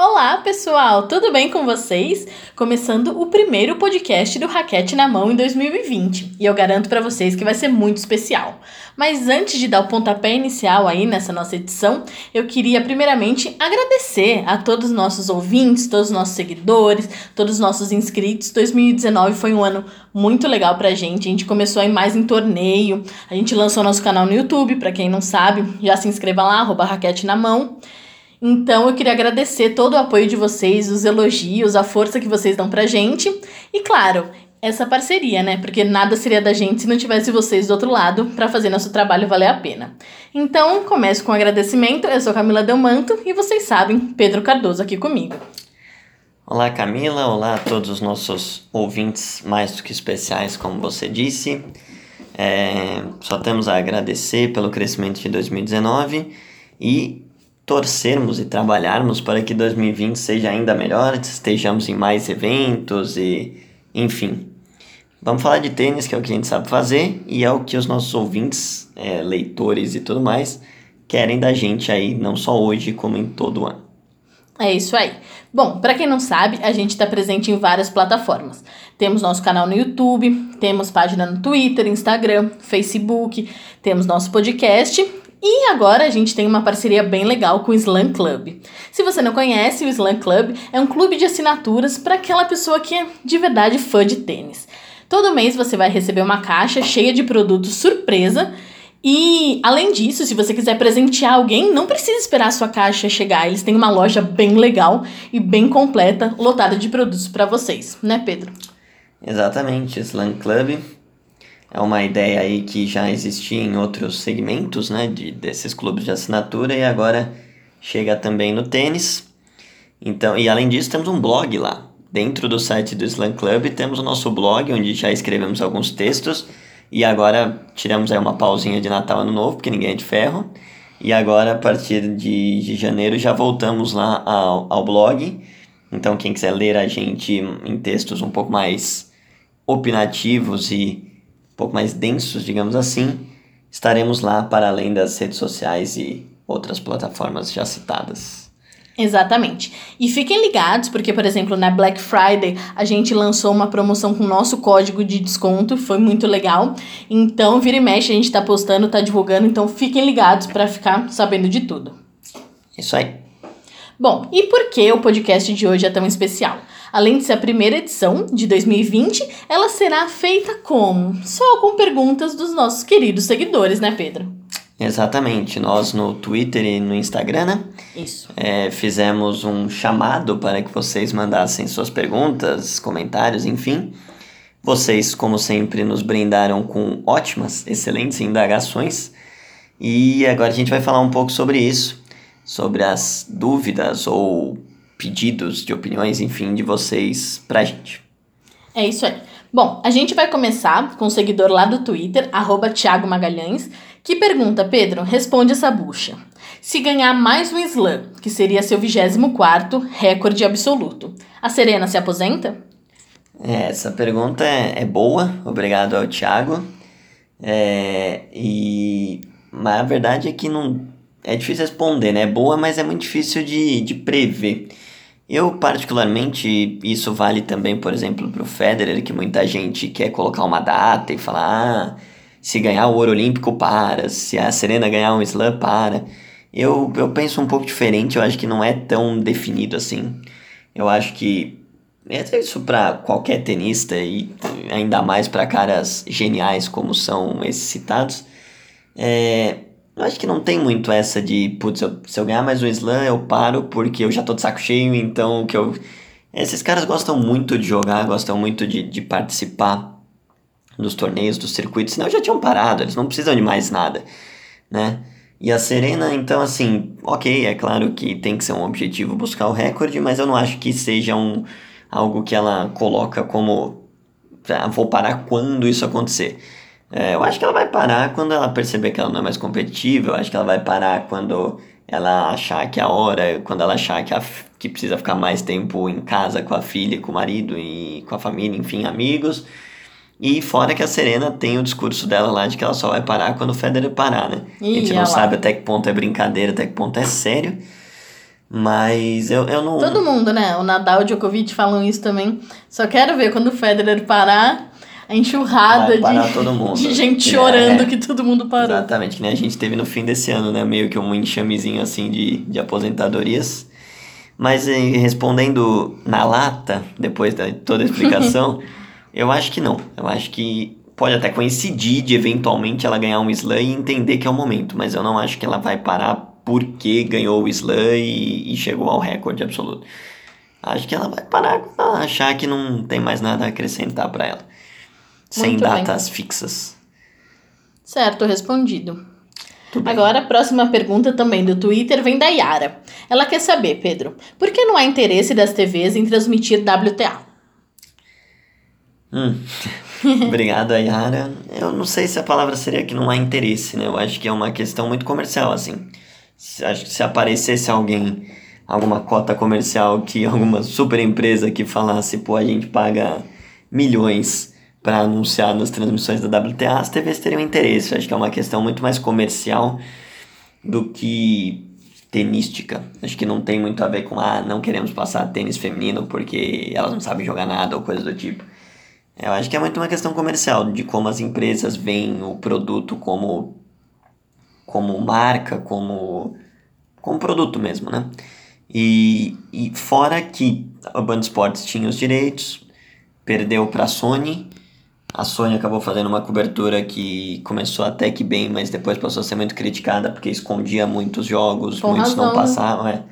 Olá, pessoal! Tudo bem com vocês? Começando o primeiro podcast do Raquete na Mão em 2020. E eu garanto para vocês que vai ser muito especial. Mas antes de dar o pontapé inicial aí nessa nossa edição, eu queria primeiramente agradecer a todos os nossos ouvintes, todos os nossos seguidores, todos os nossos inscritos. 2019 foi um ano muito legal pra gente. A gente começou aí mais em torneio. A gente lançou nosso canal no YouTube, para quem não sabe, já se inscreva lá, arroba Raquete na Mão. Então eu queria agradecer todo o apoio de vocês, os elogios, a força que vocês dão pra gente. E claro, essa parceria, né? Porque nada seria da gente se não tivesse vocês do outro lado para fazer nosso trabalho valer a pena. Então, começo com um agradecimento. Eu sou Camila Delmanto e vocês sabem, Pedro Cardoso aqui comigo. Olá, Camila. Olá a todos os nossos ouvintes mais do que especiais, como você disse. É, só temos a agradecer pelo crescimento de 2019 e torcermos e trabalharmos para que 2020 seja ainda melhor, estejamos em mais eventos e enfim. Vamos falar de tênis, que é o que a gente sabe fazer e é o que os nossos ouvintes, é, leitores e tudo mais querem da gente aí, não só hoje, como em todo ano. É isso aí. Bom, para quem não sabe, a gente está presente em várias plataformas. Temos nosso canal no YouTube, temos página no Twitter, Instagram, Facebook, temos nosso podcast e agora a gente tem uma parceria bem legal com o Slam Club. Se você não conhece, o Slam Club é um clube de assinaturas para aquela pessoa que é de verdade fã de tênis. Todo mês você vai receber uma caixa cheia de produtos surpresa. E além disso, se você quiser presentear alguém, não precisa esperar a sua caixa chegar. Eles têm uma loja bem legal e bem completa, lotada de produtos para vocês, né, Pedro? Exatamente, Slam Club é uma ideia aí que já existia em outros segmentos, né, de, desses clubes de assinatura e agora chega também no tênis. Então, e além disso, temos um blog lá. Dentro do site do Slam Club temos o nosso blog, onde já escrevemos alguns textos. E agora tiramos aí uma pausinha de Natal Ano Novo, porque ninguém é de ferro. E agora, a partir de, de janeiro, já voltamos lá ao, ao blog. Então, quem quiser ler a gente em textos um pouco mais opinativos e pouco mais densos, digamos assim, estaremos lá para além das redes sociais e outras plataformas já citadas. Exatamente. E fiquem ligados, porque, por exemplo, na Black Friday a gente lançou uma promoção com o nosso código de desconto, foi muito legal. Então, vira e mexe, a gente está postando, está divulgando, então fiquem ligados para ficar sabendo de tudo. Isso aí. Bom, e por que o podcast de hoje é tão especial? Além de ser a primeira edição de 2020, ela será feita como? Só com perguntas dos nossos queridos seguidores, né, Pedro? Exatamente. Nós no Twitter e no Instagram, né? Isso. É, fizemos um chamado para que vocês mandassem suas perguntas, comentários, enfim. Vocês, como sempre, nos brindaram com ótimas, excelentes indagações. E agora a gente vai falar um pouco sobre isso, sobre as dúvidas ou pedidos de opiniões, enfim, de vocês pra gente. É isso aí. Bom, a gente vai começar com o um seguidor lá do Twitter, arroba Thiago Magalhães, que pergunta, Pedro, responde essa bucha. Se ganhar mais um slam, que seria seu 24 recorde absoluto, a Serena se aposenta? É, essa pergunta é, é boa, obrigado ao Thiago. É, e mas a verdade é que não é difícil responder, né? É boa, mas é muito difícil de, de prever. Eu, particularmente, isso vale também, por exemplo, para o Federer, que muita gente quer colocar uma data e falar: ah, se ganhar o ouro olímpico, para, se a Serena ganhar um slam, para. Eu, eu penso um pouco diferente, eu acho que não é tão definido assim. Eu acho que é isso para qualquer tenista e ainda mais para caras geniais como são esses citados. É, eu acho que não tem muito essa de, putz, eu, se eu ganhar mais um slam, eu paro porque eu já tô de saco cheio, então que eu. Esses caras gostam muito de jogar, gostam muito de, de participar dos torneios, dos circuitos, senão já tinham parado, eles não precisam de mais nada, né? E a Serena, então, assim, ok, é claro que tem que ser um objetivo buscar o recorde, mas eu não acho que seja um, algo que ela coloca como. Ah, vou parar quando isso acontecer. É, eu acho que ela vai parar quando ela perceber que ela não é mais competitiva. Eu acho que ela vai parar quando ela achar que é a hora, quando ela achar que, a, que precisa ficar mais tempo em casa com a filha, com o marido e com a família, enfim, amigos. E fora que a Serena tem o discurso dela lá de que ela só vai parar quando o Federer parar, né? Ih, a gente não sabe até que ponto é brincadeira, até que ponto é sério. Mas eu, eu não. Todo mundo, né? O Nadal e o Djokovic falam isso também. Só quero ver quando o Federer parar a enxurrada de, de gente chorando é, que todo mundo parou. Exatamente, que nem a gente teve no fim desse ano, né? Meio que um enxamezinho assim de, de aposentadorias. Mas eh, respondendo na lata, depois de toda a explicação, eu acho que não. Eu acho que pode até coincidir de eventualmente ela ganhar um slam e entender que é o momento, mas eu não acho que ela vai parar porque ganhou o slam e, e chegou ao recorde absoluto. Acho que ela vai parar quando achar que não tem mais nada a acrescentar para ela sem Muito datas bem. fixas. Certo, respondido. Agora, a próxima pergunta também do Twitter vem da Yara. Ela quer saber, Pedro, por que não há interesse das TVs em transmitir WTA? Hum. Obrigado, Yara. Eu não sei se a palavra seria que não há interesse, né? Eu acho que é uma questão muito comercial, assim. Acho que se aparecesse alguém, alguma cota comercial, que alguma super empresa que falasse, pô, a gente paga milhões para anunciar nas transmissões da WTA, as TVs teriam interesse. Acho que é uma questão muito mais comercial do que tenística. Acho que não tem muito a ver com, ah, não queremos passar tênis feminino porque elas não sabem jogar nada ou coisa do tipo. Eu acho que é muito uma questão comercial, de como as empresas veem o produto como, como marca, como, como produto mesmo, né? E, e fora que a Band Sports tinha os direitos, perdeu para a Sony, a Sony acabou fazendo uma cobertura que começou até que bem, mas depois passou a ser muito criticada porque escondia muitos jogos, muitos razão. não passavam. É.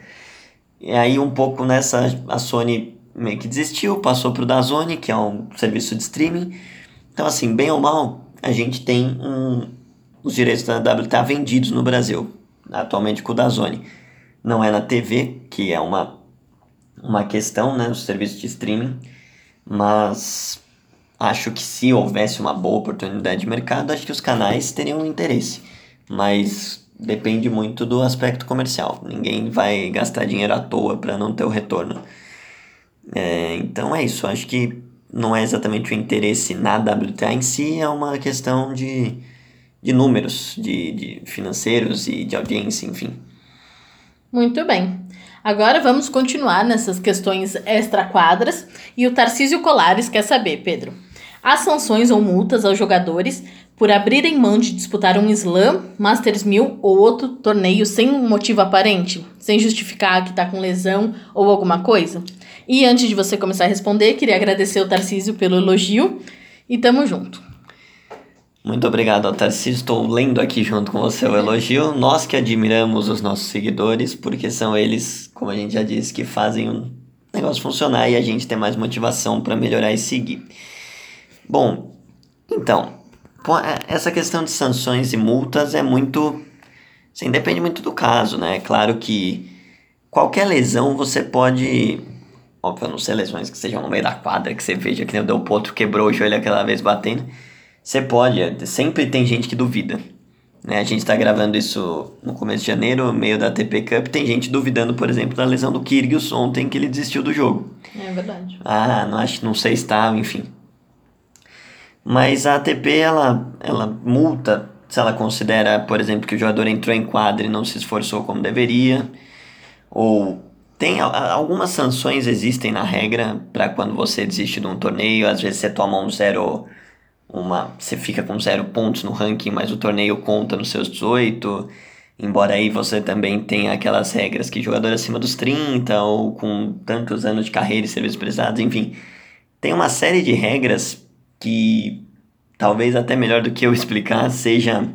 E aí, um pouco nessa, a Sony meio que desistiu, passou pro Dazone, que é um serviço de streaming. Então, assim, bem ou mal, a gente tem um, os direitos da WTA vendidos no Brasil, atualmente com o Dazone. Não é na TV, que é uma, uma questão, né, os serviços de streaming, mas Acho que se houvesse uma boa oportunidade de mercado, acho que os canais teriam interesse. Mas depende muito do aspecto comercial. Ninguém vai gastar dinheiro à toa para não ter o retorno. É, então é isso. Acho que não é exatamente o interesse na WTA em si, é uma questão de, de números, de, de financeiros e de audiência, enfim. Muito bem. Agora vamos continuar nessas questões extra-quadras e o Tarcísio Colares quer saber, Pedro. Há sanções ou multas aos jogadores por abrirem mão de disputar um Slam, Masters 1000 ou outro torneio sem um motivo aparente, sem justificar que está com lesão ou alguma coisa? E antes de você começar a responder, queria agradecer o Tarcísio pelo elogio e tamo junto. Muito obrigado, Tarcísio. Estou lendo aqui junto com você o elogio. Nós que admiramos os nossos seguidores, porque são eles, como a gente já disse, que fazem o negócio funcionar e a gente tem mais motivação para melhorar e seguir. Bom, então, é, essa questão de sanções e multas é muito. Assim, depende muito do caso, né? Claro que qualquer lesão você pode. Óbvio, não sei lesões que sejam no meio da quadra, que você veja que nem o Del Potro quebrou o joelho aquela vez batendo. Você pode, sempre tem gente que duvida. Né? A gente está gravando isso no começo de janeiro, meio da TP Cup, tem gente duvidando, por exemplo, da lesão do Kyrgios ontem que ele desistiu do jogo. É verdade. Ah, não, acho, não sei se está, enfim. Mas a ATP, ela, ela multa se ela considera, por exemplo, que o jogador entrou em quadra e não se esforçou como deveria, ou tem algumas sanções existem na regra para quando você desiste de um torneio, às vezes você toma um zero, uma, você fica com zero pontos no ranking, mas o torneio conta nos seus 18, embora aí você também tenha aquelas regras que jogador acima dos 30 ou com tantos anos de carreira e serviços prestados, enfim, tem uma série de regras que talvez até melhor do que eu explicar seja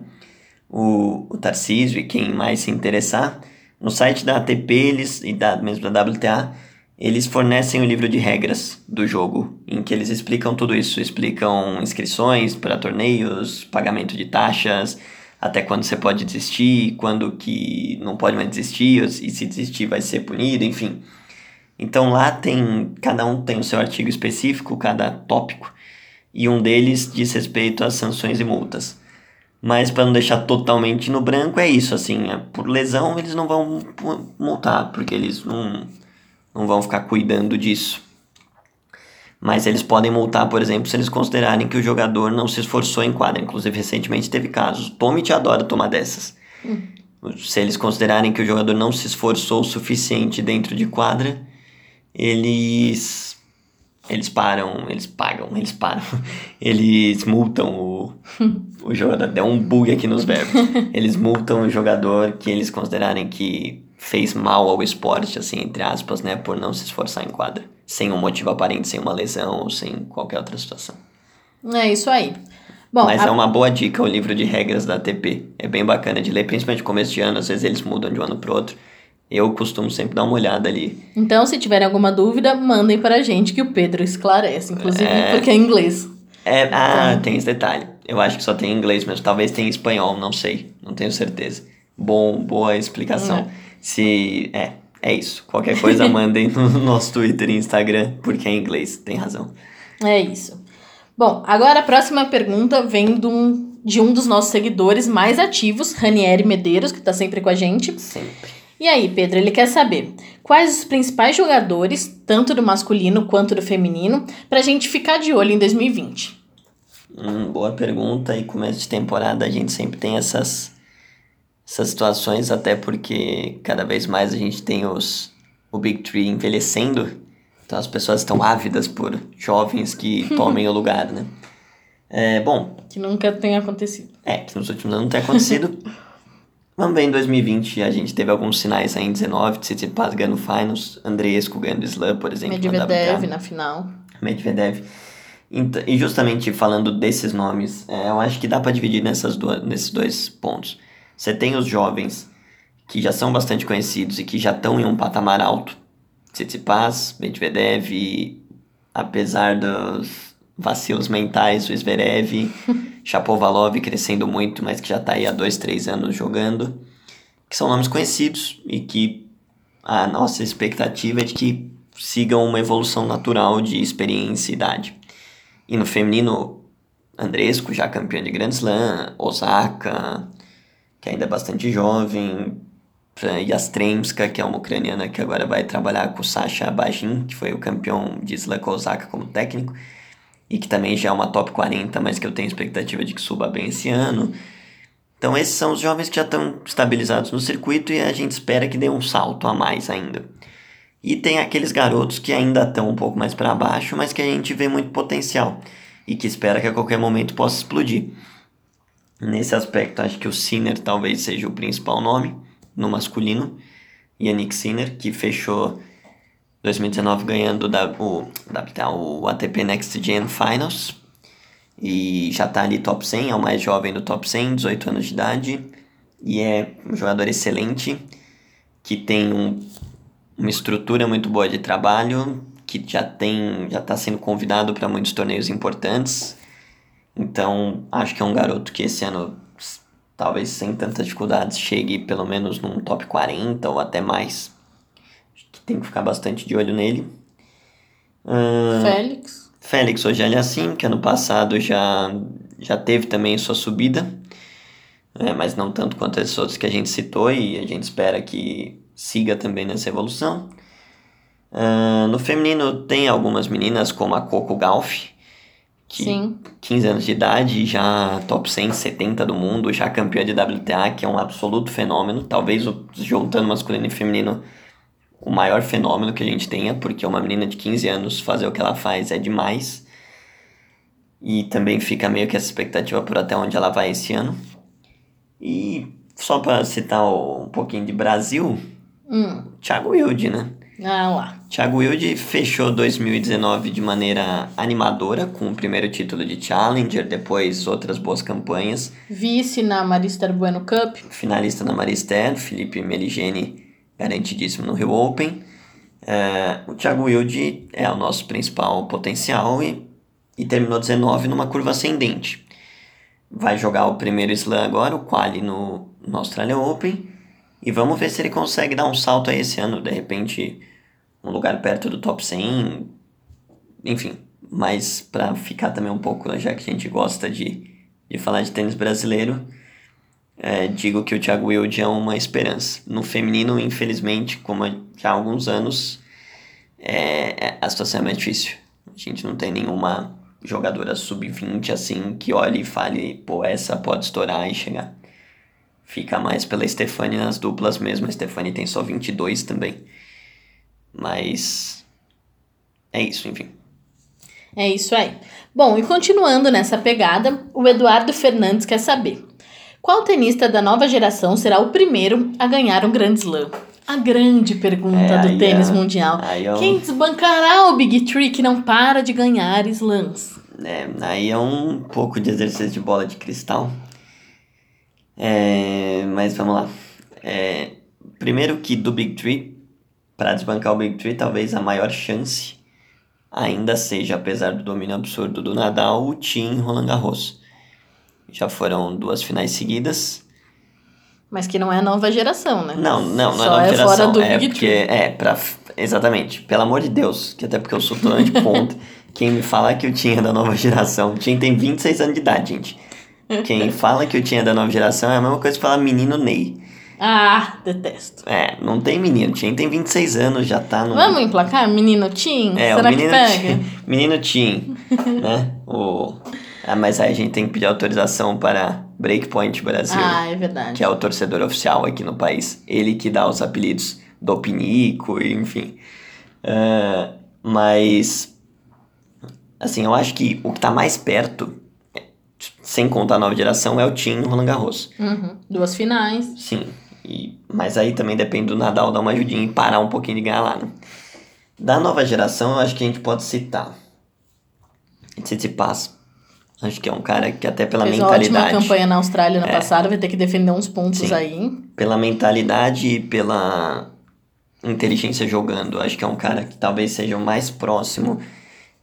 o, o Tarcísio e quem mais se interessar. No site da ATP eles, e da, mesmo da WTA, eles fornecem o um livro de regras do jogo, em que eles explicam tudo isso, explicam inscrições para torneios, pagamento de taxas, até quando você pode desistir, quando que não pode mais desistir, e se desistir vai ser punido, enfim. Então lá tem, cada um tem o seu artigo específico, cada tópico, e um deles diz respeito às sanções e multas. Mas para não deixar totalmente no branco é isso, assim, é, por lesão eles não vão multar, porque eles não, não vão ficar cuidando disso. Mas eles podem multar, por exemplo, se eles considerarem que o jogador não se esforçou em quadra. Inclusive, recentemente teve casos. Tommy te adora tomar dessas. Hum. se eles considerarem que o jogador não se esforçou o suficiente dentro de quadra, eles eles param, eles pagam, eles param, eles multam o, o jogador. Deu um bug aqui nos verbos. Eles multam o jogador que eles considerarem que fez mal ao esporte, assim, entre aspas, né, por não se esforçar em quadra, sem um motivo aparente, sem uma lesão ou sem qualquer outra situação. É isso aí. Bom, Mas a- é uma boa dica o livro de regras da ATP. É bem bacana de ler, principalmente no começo de ano, às vezes eles mudam de um ano pro outro. Eu costumo sempre dar uma olhada ali. Então, se tiverem alguma dúvida, mandem pra gente que o Pedro esclarece, inclusive É. porque é inglês. É, ah, Então- tem esse detalhe. Eu acho que só tem em inglês, mas talvez tenha espanhol, não sei. Não tenho certeza. Bom, boa explicação. É. Se. É, é isso. Qualquer coisa mandem no nosso Twitter e Instagram, porque é inglês, tem razão. É isso. Bom, agora a próxima pergunta vem de um, de um dos nossos seguidores mais ativos, Ranieri Medeiros, que tá sempre com a gente. Sempre. E aí, Pedro, ele quer saber quais os principais jogadores, tanto do masculino quanto do feminino, pra gente ficar de olho em 2020. Hum, boa pergunta. E começo de temporada a gente sempre tem essas, essas situações, até porque cada vez mais a gente tem os, o Big Tree envelhecendo. Então as pessoas estão ávidas por jovens que tomem o lugar, né? É, bom, Que nunca tenha acontecido. É, que nos últimos anos não tem acontecido. Vamos ver, em 2020 a gente teve alguns sinais aí em 19, Tsitsipas ganhando finals, Andreescu ganhando slam, por exemplo, Medvedev na final. Medvedev. E justamente falando desses nomes, é, eu acho que dá para dividir nessas duas, nesses dois pontos. Você tem os jovens que já são bastante conhecidos e que já estão em um patamar alto. Tsitsipas, Medvedev, apesar dos vacilos mentais, o Zverev, Shapovalov crescendo muito, mas que já está aí há dois, três anos jogando. Que são nomes conhecidos e que a nossa expectativa é de que sigam uma evolução natural de experiência e idade. E no feminino, Andresco, já campeão de Grand Slam, Osaka, que ainda é bastante jovem, Yastremska, que é uma ucraniana que agora vai trabalhar com Sasha Bajin, que foi o campeão de Slam com Osaka como técnico, e que também já é uma top 40, mas que eu tenho expectativa de que suba bem esse ano. Então esses são os jovens que já estão estabilizados no circuito e a gente espera que dê um salto a mais ainda. E tem aqueles garotos que ainda estão um pouco mais para baixo, mas que a gente vê muito potencial e que espera que a qualquer momento possa explodir. Nesse aspecto, acho que o Sinner talvez seja o principal nome no masculino. Yannick Sinner, que fechou 2019 ganhando o, o ATP Next Gen Finals e já tá ali top 100, é o mais jovem do top 100, 18 anos de idade e é um jogador excelente que tem um, uma estrutura muito boa de trabalho, que já tem já está sendo convidado para muitos torneios importantes. Então, acho que é um garoto que esse ano talvez sem tantas dificuldades chegue pelo menos num top 40 ou até mais. Que tem que ficar bastante de olho nele. Ahn, Félix. Félix é assim, que ano passado já, já teve também sua subida, é, mas não tanto quanto esses outros que a gente citou e a gente espera que siga também nessa evolução. Ah, no feminino tem algumas meninas como a Coco Gauff, que Sim. 15 anos de idade, já top 170 do mundo, já campeã de WTA, que é um absoluto fenômeno. Talvez o- juntando masculino e feminino, o maior fenômeno que a gente tenha, porque uma menina de 15 anos fazer o que ela faz é demais. E também fica meio que essa expectativa por até onde ela vai esse ano. E só para citar um pouquinho de Brasil, Hum. Thiago Wilde, né? Ah lá. Thiago Wilde fechou 2019 de maneira animadora, com o primeiro título de Challenger, depois outras boas campanhas. Vice na Marista Bueno Cup. Finalista na Maristel, Felipe Meligeni garantidíssimo no Rio Open. É, o Thiago Wilde é o nosso principal potencial e, e terminou 19 numa curva ascendente. Vai jogar o primeiro slam agora, o quali no, no Australia Open. E vamos ver se ele consegue dar um salto aí esse ano, de repente um lugar perto do top 100, enfim, mas para ficar também um pouco, já que a gente gosta de, de falar de tênis brasileiro, é, digo que o Thiago Wilde é uma esperança. No feminino, infelizmente, como já há alguns anos, é, é- a situação é mais difícil. A gente não tem nenhuma jogadora sub-20 assim que olhe e fale, pô, essa pode estourar e chegar. fica mais pela Stephanie nas duplas mesmo. A Stephanie tem só 22 também. Mas é isso, enfim. É isso aí. Bom, e continuando nessa pegada, o Eduardo Fernandes quer saber: qual tenista da nova geração será o primeiro a ganhar um Grand Slam? A grande pergunta É, do tênis mundial. aí é Quem desbancará o Big Tree que não para de ganhar slams? É, aí é um pouco de exercício de bola de cristal. É, mas vamos lá. É, primeiro que do Big Tree, para desbancar o Big Tree, talvez a maior chance ainda seja, apesar do domínio absurdo do Nadal, o Tim Roland Garros. Já foram duas finais seguidas. Mas que não é a nova geração, né? Não, não, não Só é nova é geração. fora do é Big porque, é, pra, exatamente. Pelo amor de Deus, que até porque eu sou turno de ponta. Quem me fala que o Tim é da nova geração, o Tim tem 26 anos de idade, gente. Quem fala que o Tim é da nova geração é a mesma coisa que falar menino Ney. Ah, detesto. É, não tem menino. O Tim tem 26 anos, já tá no. Vamos emplacar menino Tim? É, Será o que menino pega? Tim. Menino Tim, né? O... Ah, mas aí a gente tem que pedir autorização para Breakpoint Brasil. Ah, é verdade. que é o torcedor oficial aqui no país. Ele que dá os apelidos do Pinico, enfim. Ah, mas, assim, eu acho que o que tá mais perto, sem contar a nova geração, é o Tim Roland Garros. Uhum. Duas finais. Sim, e, mas aí também depende do Nadal dar uma ajudinha e parar um pouquinho de ganhar lá, né? Da nova geração, eu acho que a gente pode citar Tsitsipas. Acho que é um cara que até pela Fez uma ótima mentalidade campanha na Austrália no passado, vai ter que defender uns pontos Sim. aí. pela mentalidade e pela inteligência jogando. Acho que é um cara que talvez seja o mais próximo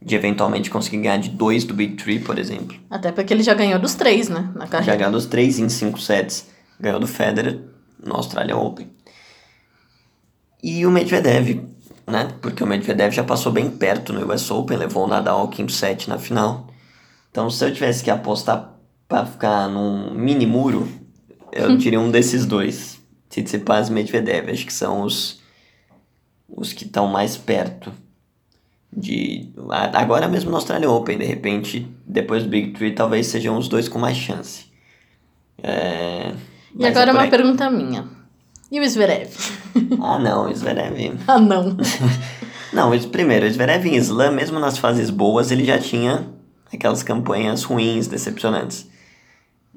de eventualmente conseguir ganhar de dois do Big Three, por exemplo. Até porque ele já ganhou dos três, né? Na Já carreira. ganhou dos três em cinco sets. Ganhou do Federer no Australian Open. E o Medvedev, né? Porque o Medvedev já passou bem perto no US Open, levou o Nadal ao quinto set na final. Então, se eu tivesse que apostar para ficar num mini muro, eu diria um desses dois. Tsitsipas e Medvedev. Acho que são os, os que estão mais perto. De, agora mesmo no Australian Open, de repente, depois do Big Three, talvez sejam os dois com mais chance. É, E mas agora é uma pergunta minha. E o Zverev? Ah, não, o Zverev. ah, não. Não, primeiro, o Zverev em slam, mesmo nas fases boas, ele já tinha aquelas campanhas ruins, decepcionantes.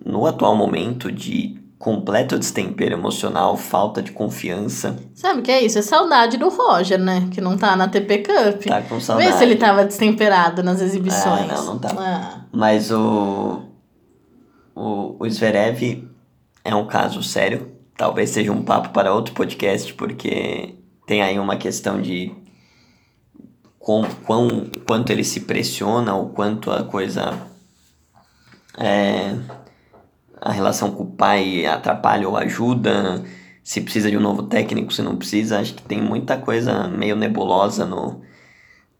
No atual momento de completo destempero emocional, falta de confiança, Sabe o que é isso? É saudade do Roger, né? Que não tá na TP Cup. tá com saudade. Vê se ele tava destemperado nas exibições. Ah, não, não tava. Ah, Mas o, o, o Zverev é um caso sério. Talvez seja um papo para outro podcast, porque tem aí uma questão de quão, quão, quanto ele se pressiona, o quanto a coisa. É, a relação com o pai atrapalha ou ajuda, se precisa de um novo técnico, se não precisa. Acho que tem muita coisa meio nebulosa no,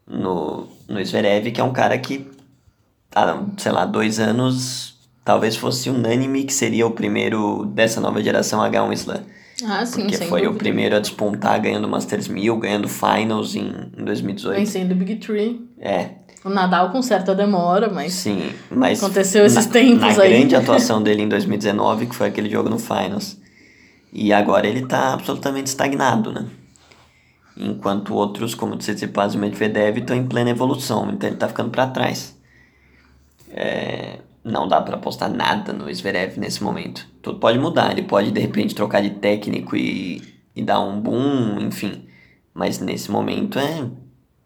no, no Zverev, que é um cara que há, sei lá, dois anos, talvez fosse unânime que seria o primeiro dessa nova geração a ganhar um slam. Ah, sim, Porque foi o dúvida. primeiro a despontar ganhando Masters 1000, ganhando Finals em, em 2018. Vencendo o Big Tree. É, O Nadal com certa demora, mas sim, mas Aconteceu esses na, tempos na aí. grande atuação dele em 2019, que foi aquele jogo no Finals. E agora ele tá absolutamente estagnado, né? Enquanto outros, como o Tsitsipas e o Medvedev, estão em plena evolução, então ele tá ficando para trás. É, não dá para apostar nada no Zverev nesse momento. Tudo pode mudar, ele pode de repente trocar de técnico e, e dar um boom, enfim. Mas nesse momento é.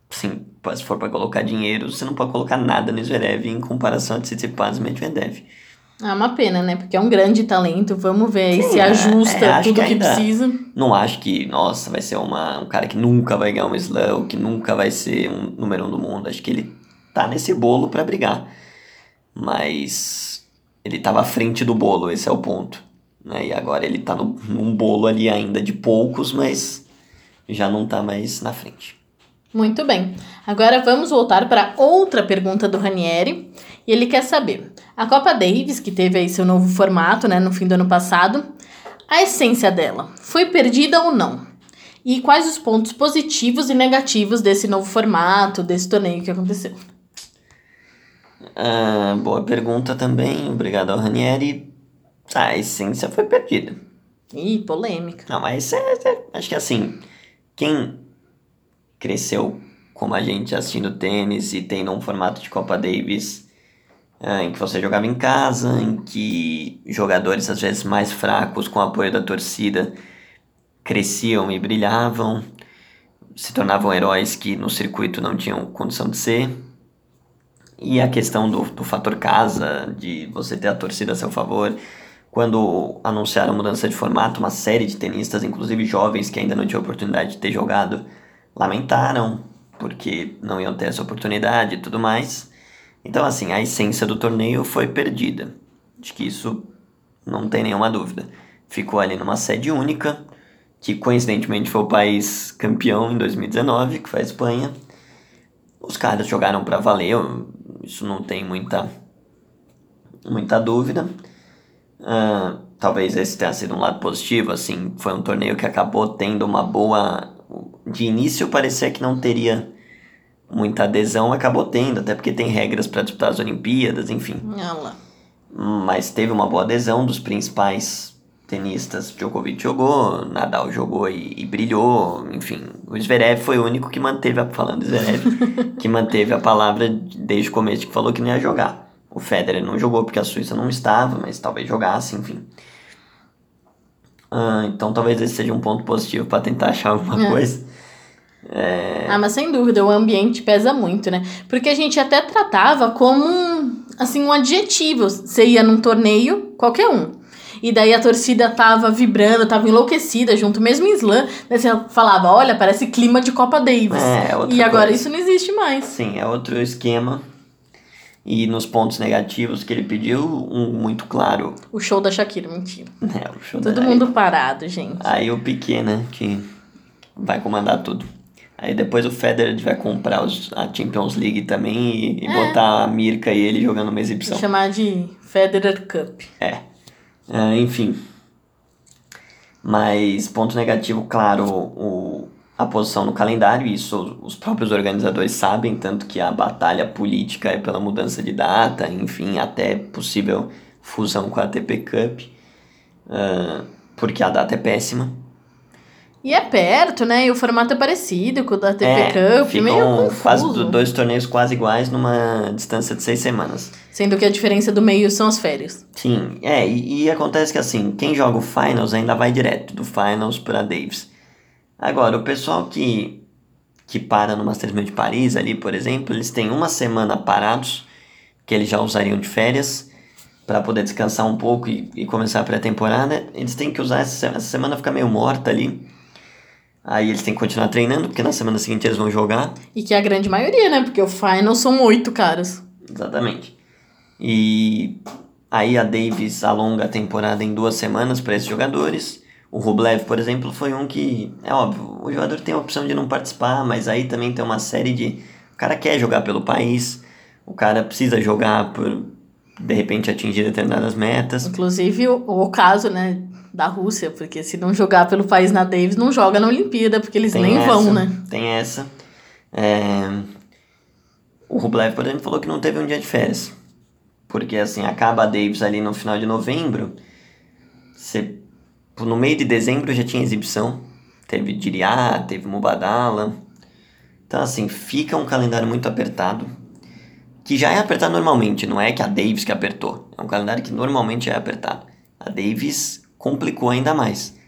Sim, se for para colocar dinheiro, você não pode colocar nada no Zverev em comparação a Tsitsipas e Medvedev. é uma pena, né? Porque é um grande talento. Vamos ver aí se é, ajusta é, tudo que que, precisa. Não acho que, nossa, vai ser uma, um cara que nunca vai ganhar um slam, que nunca vai ser um número um do mundo. Acho que ele tá nesse bolo para brigar. Mas ele tava à frente do bolo, esse é o ponto. Né? E agora ele tá no, num bolo ali ainda de poucos, mas já não tá mais na frente. Muito bem. Agora vamos voltar para outra pergunta do Ranieri. E ele quer saber: a Copa Davis, que teve aí seu novo formato, né, no fim do ano passado, a essência dela foi perdida ou não? E quais os pontos positivos e negativos desse novo formato, desse torneio que aconteceu? Ah, boa pergunta também, obrigado ao Ranieri. Ah, a essência foi perdida. Ih, polêmica. Não, mas é, é, acho que assim, quem cresceu como a gente assistindo tênis e tendo um formato de Copa Davis é, em que você jogava em casa, em que jogadores às vezes mais fracos com o apoio da torcida cresciam e brilhavam, se tornavam heróis que no circuito não tinham condição de ser. E a questão do, do fator casa, de você ter a torcida a seu favor. Quando anunciaram a mudança de formato, uma série de tenistas, inclusive jovens que ainda não tinham oportunidade de ter jogado, lamentaram porque não iam ter essa oportunidade e tudo mais. Então, assim, a essência do torneio foi perdida. Acho que isso não tem nenhuma dúvida. Ficou ali numa sede única, que coincidentemente foi o país campeão em 2019, que foi a Espanha. Os caras jogaram para valer, isso não tem muita, muita dúvida. Uh, talvez esse tenha sido um lado positivo, assim, foi um torneio que acabou tendo uma boa. De início parecia que não teria muita adesão, acabou tendo, até porque tem regras para disputar as Olimpíadas, enfim. Mas teve uma boa adesão dos principais tenistas. Djokovic jogou, Nadal jogou e, e, brilhou, enfim. O Zverev foi o único que manteve, a, falando Zverev, que manteve a palavra desde o começo que falou que não ia jogar. O Federer não jogou porque a Suíça não estava, mas talvez jogasse, enfim. Ah, então talvez esse seja um ponto positivo para tentar achar alguma é. coisa. É... Ah, mas sem dúvida, o ambiente pesa muito, né? Porque a gente até tratava como um, assim, um adjetivo. Você ia num torneio, qualquer um. E daí a torcida tava vibrando, tava enlouquecida junto, mesmo em slam. Daí você falava, olha, parece clima de Copa Davis. É, e agora isso não existe mais. Sim, é outro esquema. E nos pontos negativos que ele pediu, um muito claro. O show da Shakira, mentira. É, o show Todo da... mundo parado, gente. Aí o Piquet, né, que vai comandar tudo. Aí depois o Federer vai comprar os, a Champions League também e, e é. botar a Mirka e ele jogando uma exibição. chamar de Federer Cup. É. é enfim. Mas ponto negativo, claro, o, a posição no calendário, isso os próprios organizadores sabem, tanto que a batalha política é pela mudança de data, enfim, até possível fusão com a ATP Cup, uh, porque a data é péssima. E é perto, né? E o formato é parecido com o da ATP é, Cup, meio confuso. quase dois torneios quase iguais numa distância de seis semanas. Sendo que a diferença do meio são as férias. Sim, é, e, e acontece que assim, quem joga o Finals ainda vai direto, do Finals para Davis. Agora, o pessoal que, que para no Masters 1000 de Paris ali, por exemplo, eles têm uma semana parados, que eles já usariam de férias, para poder descansar um pouco e, e começar a pré-temporada. Eles têm que usar essa, essa semana, ficar meio morta ali. Aí eles têm que continuar treinando, porque na semana seguinte eles vão jogar. E que é a grande maioria, né? Porque o final são oito caras. Exatamente. E aí a Davis alonga a temporada em duas semanas para esses jogadores. O Rublev, por exemplo, foi um que, é óbvio, o jogador tem a opção de não participar, mas aí também tem uma série de. O cara quer jogar pelo país, o cara precisa jogar por, de repente, atingir determinadas metas. Inclusive, o, o caso, né, da Rússia, porque se não jogar pelo país na Davis, não joga na Olimpíada, porque eles tem nem essa, vão, né? Tem essa. É... O Rublev, por exemplo, falou que não teve um dia de férias. Porque, assim, acaba a Davis ali no final de novembro, você no meio de dezembro já tinha exibição. Teve Diriá, teve Mubadala. Então, assim, fica um calendário muito apertado. Que já é apertado normalmente, não é que a Davis que apertou. É um calendário que normalmente é apertado. A Davis complicou ainda mais.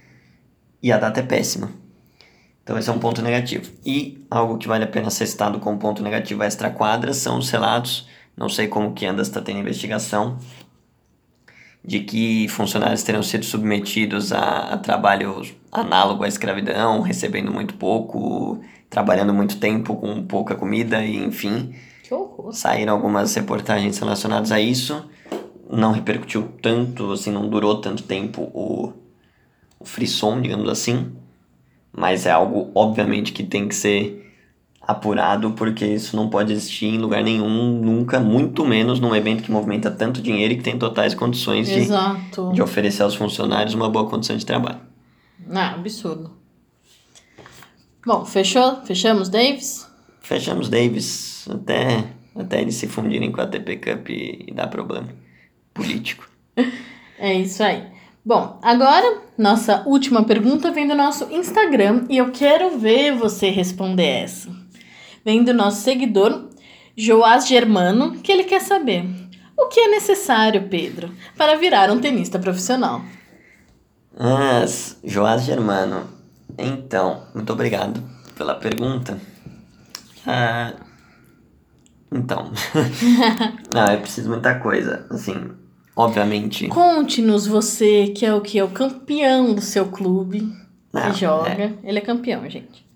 E a data é péssima. Então esse é um ponto negativo. E algo que vale a pena ser citado como ponto negativo extra quadra são os relatos. Não sei como que anda está tendo investigação de que funcionários terão sido submetidos a, a trabalho análogo à escravidão, recebendo muito pouco, trabalhando muito tempo com pouca comida e enfim. Que horror. Saíram algumas reportagens relacionadas a isso. Não repercutiu tanto, assim, não durou tanto tempo o, o frisson, digamos assim. Mas é algo, obviamente, que tem que ser apurado, porque isso não pode existir em lugar nenhum, nunca, muito menos num evento que movimenta tanto dinheiro e que tem totais condições de, de oferecer aos funcionários uma boa condição de trabalho. Ah, absurdo. Bom, fechou? Fechamos Davis? Fechamos Davis, até, até eles se fundirem com a ATP Cup e, e dar problema político. É isso aí. Bom, agora nossa última pergunta vem do nosso Instagram e eu quero ver você responder essa. Vem do nosso seguidor Joás Germano, que ele quer saber: o que é necessário, Pedro, para virar um tenista profissional? Ah, Joás Germano. Então, muito obrigado pela pergunta. Ah, então. Não, é preciso muita coisa. Assim, obviamente. Conte-nos você, que é o que? É o campeão do seu clube. Não, que joga. é. Ele é campeão, gente.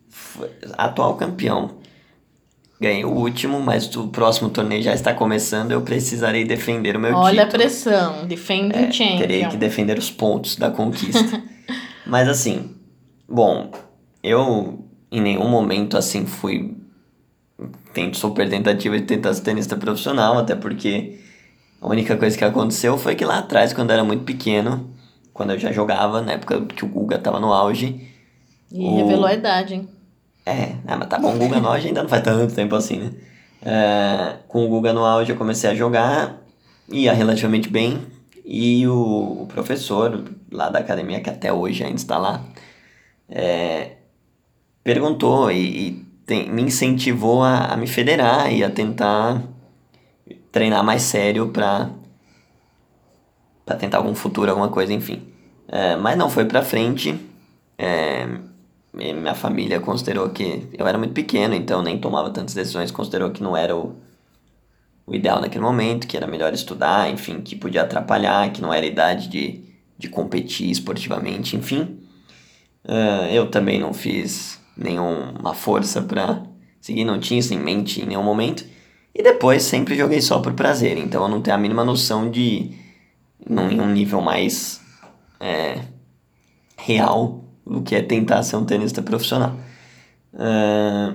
Atual campeão. Ganhei o último, mas o próximo torneio já está começando. Eu precisarei defender o meu Olha a título. pressão. Defending É, champion. terei que defender os pontos da conquista. Mas assim, bom, eu em nenhum momento assim fui tento super tentativa de tentar ser tenista profissional, até porque a única coisa que aconteceu foi que lá atrás, quando eu era muito pequeno, quando eu já jogava, na época que o Guga tava no auge, E O- revelou a idade, hein? é, ah, mas tá bom, o Guga no auge ainda não faz tanto tempo assim, né? É, com o Guga no auge eu comecei a jogar, ia relativamente bem, e o, o professor lá da academia, que até hoje ainda está lá, é, perguntou e, e tem- me incentivou a, a me federar e a tentar treinar mais sério pra, pra tentar algum futuro, alguma coisa, enfim. É, mas não foi pra frente. É, minha família considerou que eu era muito pequeno, então nem tomava tantas decisões, considerou que não era o, o ideal naquele momento, que era melhor estudar, enfim, que podia atrapalhar, que não era idade de, de competir esportivamente, enfim. Ah, eu também não fiz nenhuma força pra seguir, não tinha isso em mente em nenhum momento. E depois sempre joguei só por prazer, então eu não tenho a mínima noção de, num, em um nível mais é, real, o que é tentar ser um tenista profissional. Ah,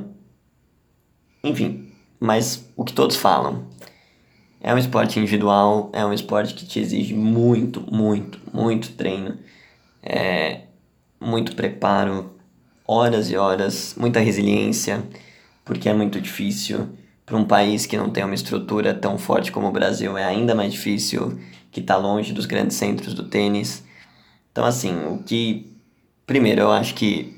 enfim, mas o que todos falam é um esporte individual, é um esporte que te exige muito, muito, muito treino, é, muito preparo, horas e horas, muita resiliência, porque é muito difícil. Para um país que não tem uma estrutura tão forte como o Brasil, é ainda mais difícil, que está longe dos grandes centros do tênis. Então, assim, o que. Primeiro, eu acho que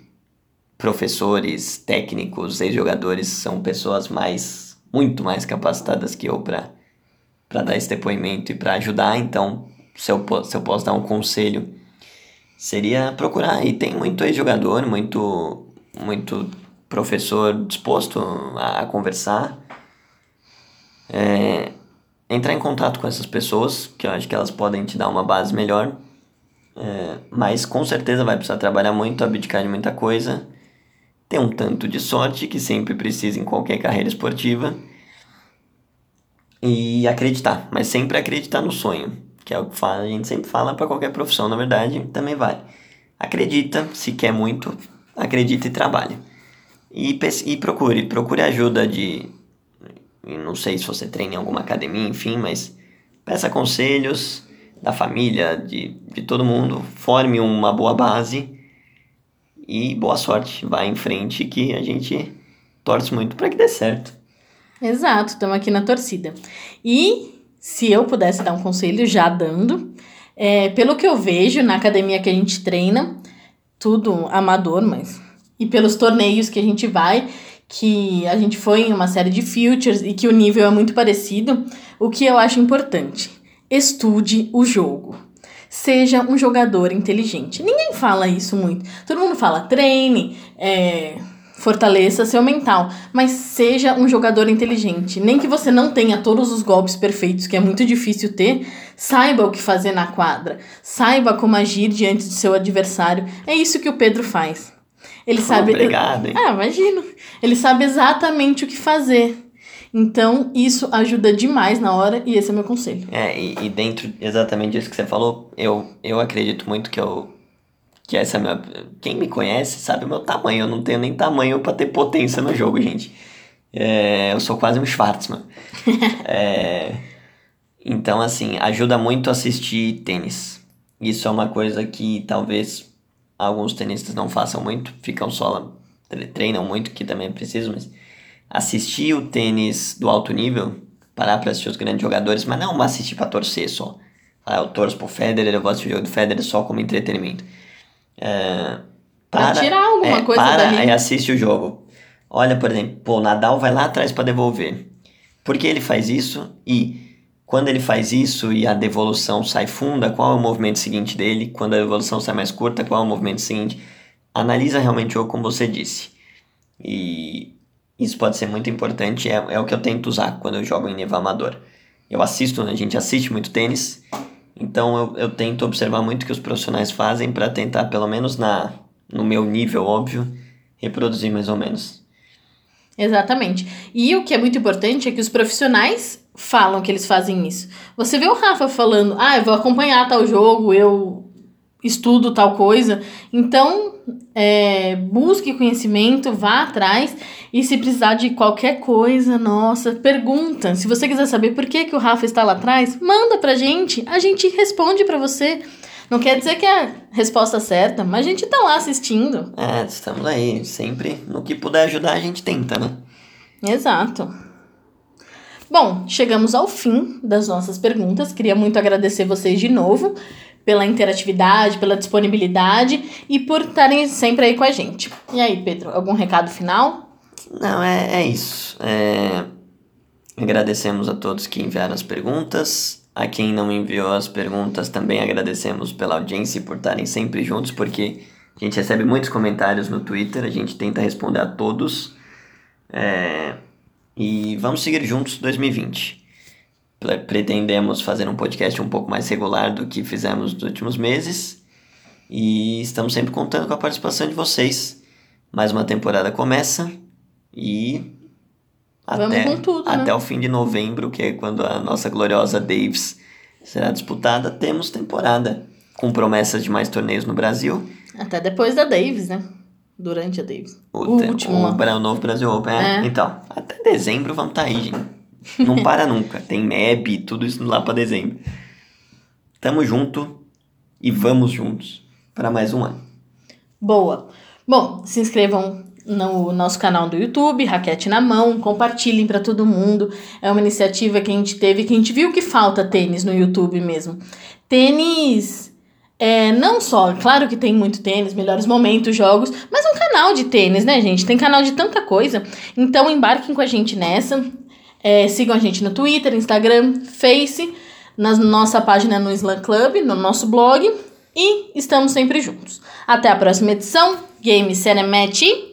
professores, técnicos, ex-jogadores são pessoas mais. muito mais capacitadas que eu para para dar esse depoimento e para ajudar. Então, se eu, se eu posso dar um conselho, seria procurar. E tem muito ex-jogador, muito, muito professor disposto a, a conversar. É, entrar em contato com essas pessoas, que eu acho que elas podem te dar uma base melhor. É, mas com certeza vai precisar trabalhar muito, abdicar de muita coisa. Ter um tanto de sorte, que sempre precisa em qualquer carreira esportiva. E acreditar, mas sempre acreditar no sonho, que é o que a gente sempre fala para qualquer profissão, na verdade, também vale. Acredita, se quer muito, acredita e trabalha. E, e procure, procure ajuda de. Não sei se você treina em alguma academia, enfim, mas peça conselhos da família, de, de todo mundo, forme uma boa base e boa sorte. Vá em frente que a gente torce muito para que dê certo. Exato, estamos aqui na torcida. E se eu pudesse dar um conselho, já dando, é, pelo que eu vejo na academia que a gente treina, tudo amador, mas. E pelos torneios que a gente vai, que a gente foi em uma série de futures e que o nível é muito parecido, o que eu acho importante? Estude o jogo. Seja um jogador inteligente. Ninguém fala isso muito. Todo mundo fala treine, é, fortaleça seu mental, mas seja um jogador inteligente. Nem que você não tenha todos os golpes perfeitos, que é muito difícil ter, saiba o que fazer na quadra, saiba como agir diante do seu adversário. É isso que o Pedro faz. Ele sabe. Obrigado, hein? Ah, imagino. Ele sabe exatamente o que fazer. Então, isso ajuda demais na hora e esse é meu conselho. É, e, e dentro exatamente disso que você falou, eu, eu acredito muito que eu. Que essa é minha. Quem me conhece sabe o meu tamanho. Eu não tenho nem tamanho pra ter potência no jogo, gente. É, eu sou quase um Schwartzman. É, então, assim, ajuda muito assistir tênis. Isso é uma coisa que talvez alguns tenistas não façam muito, ficam só treinam muito, que também é preciso, mas assistir o tênis do alto nível, parar pra assistir os grandes jogadores, mas não assistir pra torcer só. Ah, eu torço pro Federer, eu vou assistir o jogo do Federer só como entretenimento. É, Pra tirar alguma é, coisa para dali. e assiste o jogo. Olha, por exemplo, pô, o Nadal vai lá atrás para devolver. Por que ele faz isso? E quando ele faz isso e a devolução sai funda, qual é o movimento seguinte dele? Quando a devolução sai mais curta, qual é o movimento seguinte? Analisa realmente o jogo como você disse. E isso pode ser muito importante, é, é o que eu tento usar quando eu jogo em nível amador. Eu assisto, a gente assiste muito tênis, então eu, eu tento observar muito o que os profissionais fazem para tentar, pelo menos na, no meu nível, óbvio, reproduzir mais ou menos. Exatamente. E o que é muito importante é que os profissionais falam que eles fazem isso. Você vê o Rafa falando, ah, eu vou acompanhar tal jogo, eu estudo tal coisa. Então, é, busque conhecimento, vá atrás e se precisar de qualquer coisa, nossa, pergunta. Se você quiser saber por que, que o Rafa está lá atrás, manda pra gente, a gente responde pra você. Não quer dizer que é a resposta certa, mas a gente tá lá assistindo. É, estamos aí, sempre no que puder ajudar a gente tenta, né? Exato. Bom, chegamos ao fim das nossas perguntas. Queria muito agradecer vocês de novo pela interatividade, pela disponibilidade e por estarem sempre aí com a gente. E aí, Pedro, algum recado final? Não, é, é isso. É... Agradecemos a todos que enviaram as perguntas. A quem não enviou as perguntas também agradecemos pela audiência e por estarem sempre juntos, porque a gente recebe muitos comentários no Twitter, a gente tenta responder a todos. É... E vamos seguir juntos 2020. Pre- Pretendemos fazer um podcast um pouco mais regular do que fizemos nos últimos meses. E estamos sempre contando com a participação de vocês. Mais uma temporada começa e até, tudo, né? até o fim de novembro, que é quando a nossa gloriosa Davis será disputada, temos temporada com promessas de mais torneios no Brasil. Até depois da Davis, né? Durante a Davis. O, O último o, o novo Brasil Open. É. É. Então, até dezembro vamos estar aí, gente. Não para nunca. Tem MEB, tudo isso lá para dezembro. Tamo junto e vamos juntos para mais um ano. Boa. Bom, se inscrevam no nosso canal do YouTube, Raquete na Mão, compartilhem para todo mundo. É uma iniciativa que a gente teve, que a gente viu que falta tênis no YouTube mesmo. Tênis, é, não só, claro que tem muito tênis, melhores momentos, jogos, mas um canal de tênis, né, gente? Tem canal de tanta coisa. Então embarquem com a gente nessa. É, sigam a gente no Twitter, Instagram, Face, na nossa página no Slam Club, no nosso blog. E estamos sempre juntos. Até a próxima edição. Game Cinematch.